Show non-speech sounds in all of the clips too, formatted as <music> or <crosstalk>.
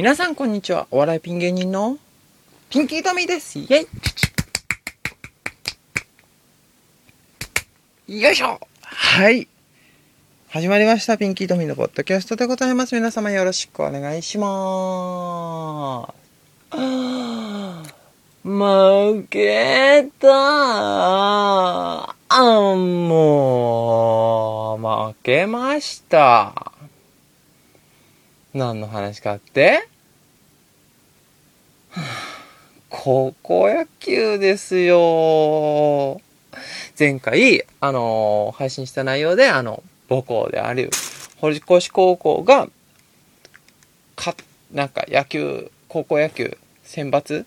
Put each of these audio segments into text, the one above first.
皆さんこんにちは。お笑いピン芸人のピンキートミーです。イェイよいしょはい。始まりました。ピンキートミーのポッドキャストでございます。皆様よろしくお願いしまーす。あー負けたあもう、負けました。何の話かって？は <sighs> あ高校野球ですよ。前回、あの配信した内容で、あの、母校である、堀越高校が、か、なんか野球、高校野球、選抜？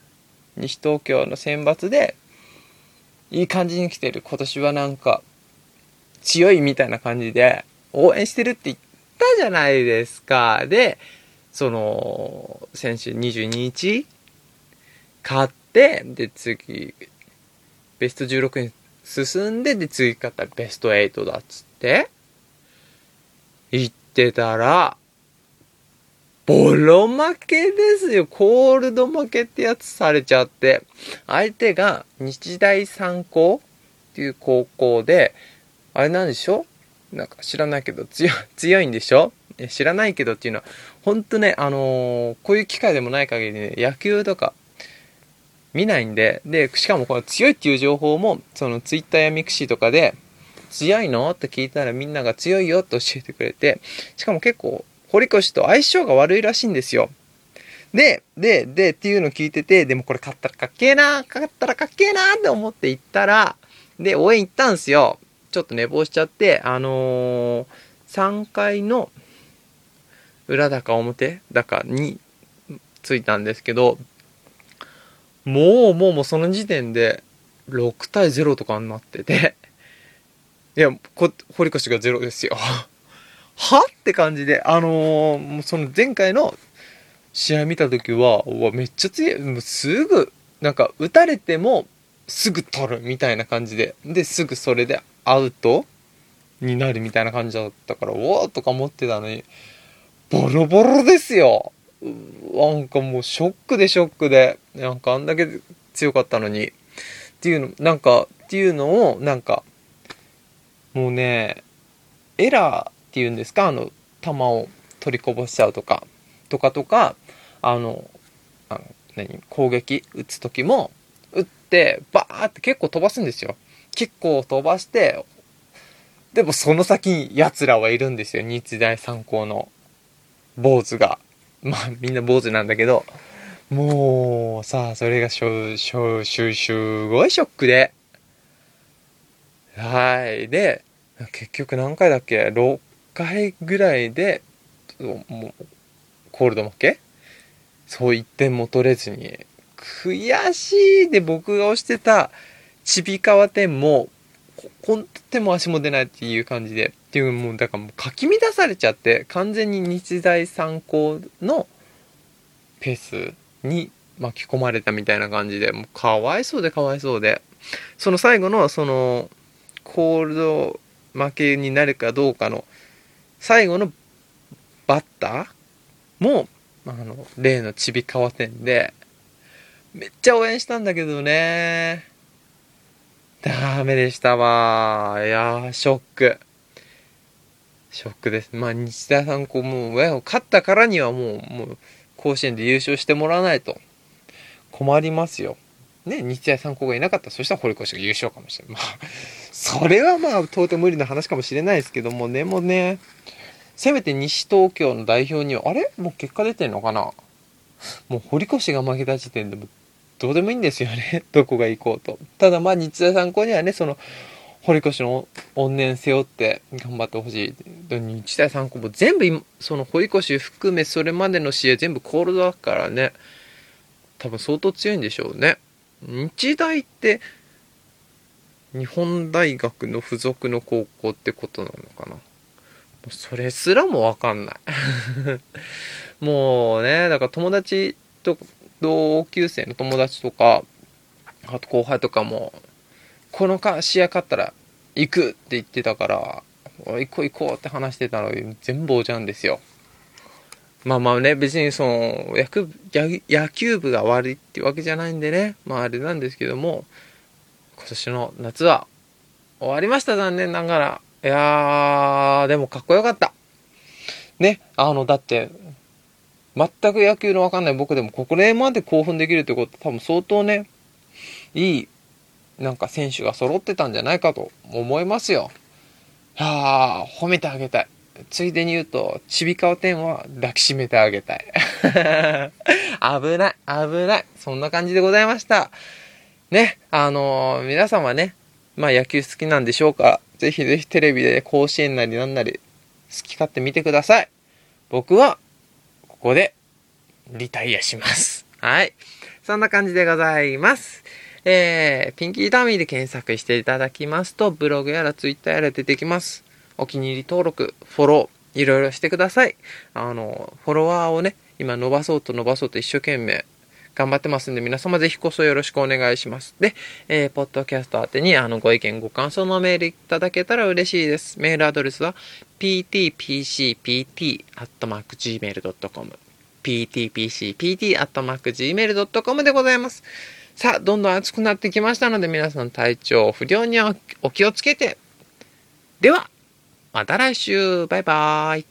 西東京の選抜で、いい感じに来てる。今年はなんか、強いみたいな感じで、応援してるって言っったじゃないですか。で、その、先週22日、勝って、で、次、ベスト16に進んで、で、次勝ったらベスト8だっつって、言ってたら、ボロ負けですよ。コールド負けってやつされちゃって。相手が日大三高っていう高校で、あれなんでしょ？なんか知らないけど強い、<laughs> んでしょ？知らないけどっていうのは、ほんとね、あのーこういう機会でもない限りね、野球とか見ないんで、で、しかもこの強いっていう情報も、そのツイッターや mixi とかで、強いの？って聞いたらみんなが強いよって教えてくれて、しかも結構、堀越と相性が悪いらしいんですよ。で、で、で、っていうのを聞いてて、でもこれ勝ったらかっけえな、勝ったらかっけえなって思って行ったら、で、応援行ったんですよ。ちょっと寝坊しちゃって、あのー、3階の裏だか表だかに着いたんですけど、もう、もう、もうその時点で6対0とかになってて、いや、こ、堀越が0ですよ。<laughs> は？って感じで、あのーもうその前回の試合見た時は、うわ、めっちゃ強い。もうすぐ、なんか、打たれても、すぐ取るみたいな感じで、で、すぐそれでアウトになるみたいな感じだったから、おーとか思ってたのに、ボロボロですよ。なんかもうショックでショックで、なんかあんだけ強かったのに、っていうの、なんか、っていうのを、なんか、もうね、エラーっていうんですかあの、球を取りこぼしちゃうとか、とかとか、あの、あの何、攻撃打つ時も、打って、バーって結構飛ばすんですよ。結構飛ばして、でもその先に奴らはいるんですよ。日大三高の坊主が。まあみんな坊主なんだけど、もうさあ、それがしょ、しょ、しゅ、すごいショックで。はい。で、結局何回だっけ ?6 回ぐらいで、もう、コールド負け？そう1点も取れずに、悔しいで僕が推してたちびかわ店も、ここん手も足も出ないっていう感じで、っていうもう、だからもうかき乱されちゃって、完全に日大三高のペースに巻き込まれたみたいな感じで、もうかわいそうでかわいそうで、その最後の、その、コールド負けになるかどうかの、最後のバッターも、あの、例のちびかわ店で、めっちゃ応援したんだけどね。ダメでしたわ。いやー、ショック。ショックです。まあ、日大三高もう、上を勝ったからにはもう、もう、甲子園で優勝してもらわないと困りますよ。ね、日大三高がいなかったら、そしたら堀越が優勝かもしれない。まあ、それはまあ、到底無理な話かもしれないですけども、でもね、せめて西東京の代表には、あれ？もう結果出てんのかな？もう堀越が負けた時点でもどうでもいいんですよね。<laughs> どこが行こうと。ただまあ日大三高にはね、その、堀越の怨念背負って頑張ってほしい。日大三高も全部、その堀越含めそれまでの試合全部コールドだからね。多分相当強いんでしょうね。日大って、日本大学の付属の高校ってことなのかな。それすらもわかんない。<laughs> もうね、だから友達と、同級生の友達とか、あと後輩とかも、このか試合勝ったら行くって言ってたから、行こう行こうって話してたのに全部おじゃんですよ。まあまあね、別にその、野球野球部が悪いってわけじゃないんでね、まああれなんですけども、今年の夏は終わりました、残念ながら。いやー、でもかっこよかった。ね、あの、だって、全く野球のわかんない僕でもこれまで興奮できるってこと多分相当ね、いい、なんか選手が揃ってたんじゃないかと思いますよ。いやー、褒めてあげたい。ついでに言うと、ちびかわ天は抱きしめてあげたい。<laughs> 危ない、危ない。そんな感じでございました。ね、あのー、皆さんはね、まあ野球好きなんでしょうかぜひぜひテレビで甲子園なりなんなり好き勝手見てください。僕は、ここで、リタイアします。はい。そんな感じでございます。えー、ピンキーダミーで検索していただきますと、ブログやらツイッターやら出てきます。お気に入り登録、フォロー、いろいろしてください。あの、フォロワーをね、今伸ばそうと伸ばそうと一生懸命頑張ってますんで、皆様ぜひこそよろしくお願いします。で、えー、ポッドキャスト宛てに、あの、ご意見、ご感想のメールいただけたら嬉しいです。メールアドレスは、ptpcpt.gmail.com ptpcpt.gmail.com でございます。さあ、どんどん暑くなってきましたので、皆さん体調不良にはお気をつけて。では、また来週バイバーイ